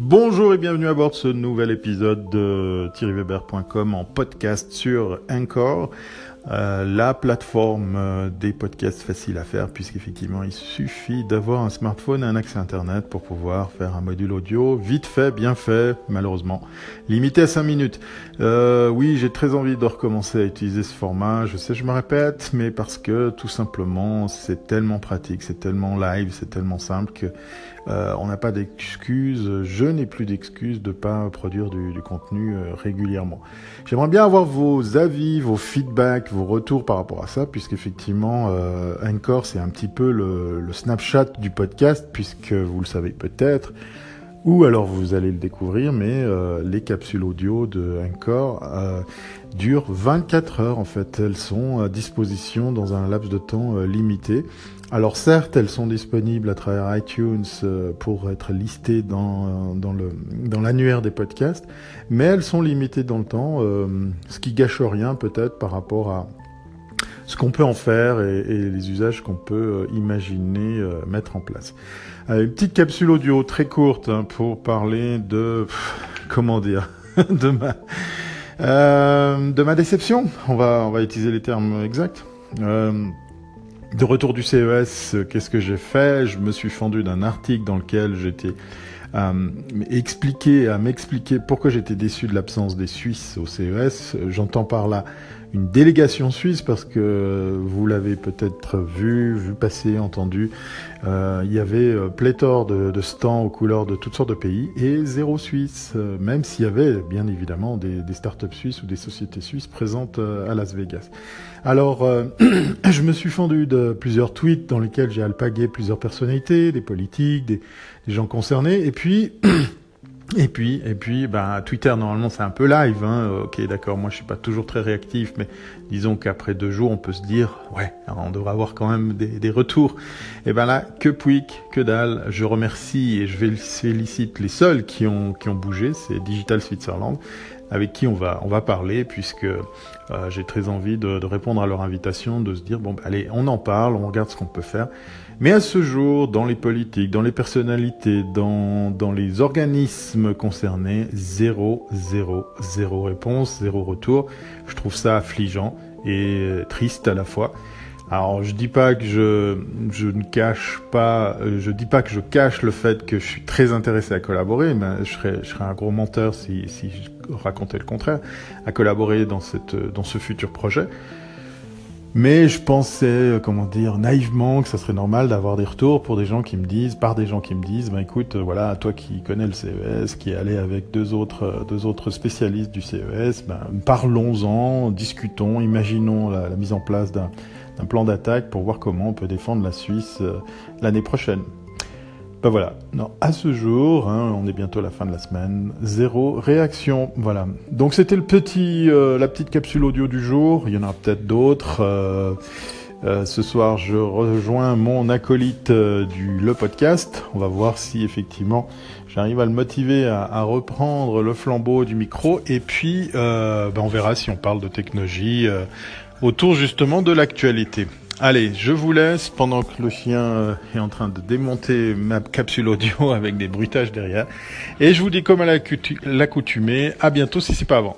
Bonjour et bienvenue à bord de ce nouvel épisode de thierryweber.com en podcast sur Encore. Euh, la plateforme euh, des podcasts faciles à faire puisqu'effectivement il suffit d'avoir un smartphone et un accès internet pour pouvoir faire un module audio vite fait, bien fait, malheureusement limité à 5 minutes. Euh, oui, j'ai très envie de recommencer à utiliser ce format, je sais je me répète, mais parce que tout simplement c'est tellement pratique, c'est tellement live, c'est tellement simple que euh, on n'a pas d'excuses, je n'ai plus d'excuses de pas produire du, du contenu euh, régulièrement. J'aimerais bien avoir vos avis, vos feedbacks, vos retours par rapport à ça, puisqu'effectivement, euh, Encore, c'est un petit peu le, le Snapchat du podcast, puisque vous le savez peut-être, ou alors vous allez le découvrir, mais euh, les capsules audio de Encore euh, durent 24 heures en fait. Elles sont à disposition dans un laps de temps euh, limité. Alors certes, elles sont disponibles à travers iTunes euh, pour être listées dans, dans, le, dans l'annuaire des podcasts, mais elles sont limitées dans le temps, euh, ce qui gâche rien peut-être par rapport à ce qu'on peut en faire et, les usages qu'on peut euh, imaginer euh, mettre en place. Euh, une petite capsule audio très courte hein, pour parler de comment dire de euh, de ma déception. On va on va utiliser les termes exacts. Euh, de retour du CES, qu'est-ce que j'ai fait? Je me suis fendu d'un article dans lequel j'étais euh, expliqué, à m'expliquer pourquoi j'étais déçu de l'absence des Suisses au CES. J'entends par là une délégation suisse parce que vous l'avez peut-être vu, vu passer, entendu. Euh, il y avait euh, pléthore de, de, stands aux couleurs de toutes sortes de pays et zéro Suisse, euh, même s'il y avait bien évidemment des, des startups suisses ou des sociétés suisses présentes euh, à Las Vegas. Alors, euh, je me suis fendu de plusieurs tweets dans lesquels j'ai alpagué plusieurs personnalités, des politiques, des, des gens concernés, et puis et puis, et puis, bah, Twitter normalement c'est un peu live, hein. Ok, d'accord. Moi, je suis pas toujours très réactif, mais disons qu'après deux jours, on peut se dire, ouais, on devrait avoir quand même des, retours. Et ben là, que pouic, que dalle. Je remercie et je félicite les seuls qui ont qui ont bougé, c'est Digital Switzerland, avec qui on va on va parler puisque euh, j'ai très envie de, de, répondre à leur invitation, de se dire bon, bah, allez, on en parle, on regarde ce qu'on peut faire. Mais à ce jour, dans les politiques, dans les personnalités, dans, dans les organismes concernés, zéro, zéro, zéro réponse, zéro retour. Je trouve ça affligeant et triste à la fois. Alors, je dis pas que je, je ne cache pas, je dis pas que je cache le fait que je suis très intéressé à collaborer, mais je serais, je serais un gros menteur si, si je racontais le contraire, à collaborer dans cette, dans ce futur projet. Mais je pensais, euh, comment dire, naïvement que ça serait normal d'avoir des retours pour des gens qui me disent, par des gens qui me disent, ben écoute, euh, voilà, toi qui connais le CES, qui est allé avec deux autres, euh, spécialistes du CES, ben parlons-en, discutons, imaginons la mise en place d'un plan d'attaque pour voir comment on peut défendre la Suisse l'année prochaine. Ben voilà, non, à ce jour, hein, on est bientôt à la fin de la semaine, zéro réaction, voilà. Donc c'était le petit, euh, la petite capsule audio du jour, il y en aura peut-être d'autres. Euh, euh, ce soir, je rejoins mon acolyte du Le Podcast. On va voir si effectivement j'arrive à le motiver à, à, reprendre le flambeau du micro. Et puis, ben, on verra si on parle de technologie autour justement de l'actualité. Allez, je vous laisse pendant que le chien euh, est en train de démonter ma capsule audio avec des bruitages derrière. Et je vous dis comme à l'accoutumée, à bientôt si c'est pas avant.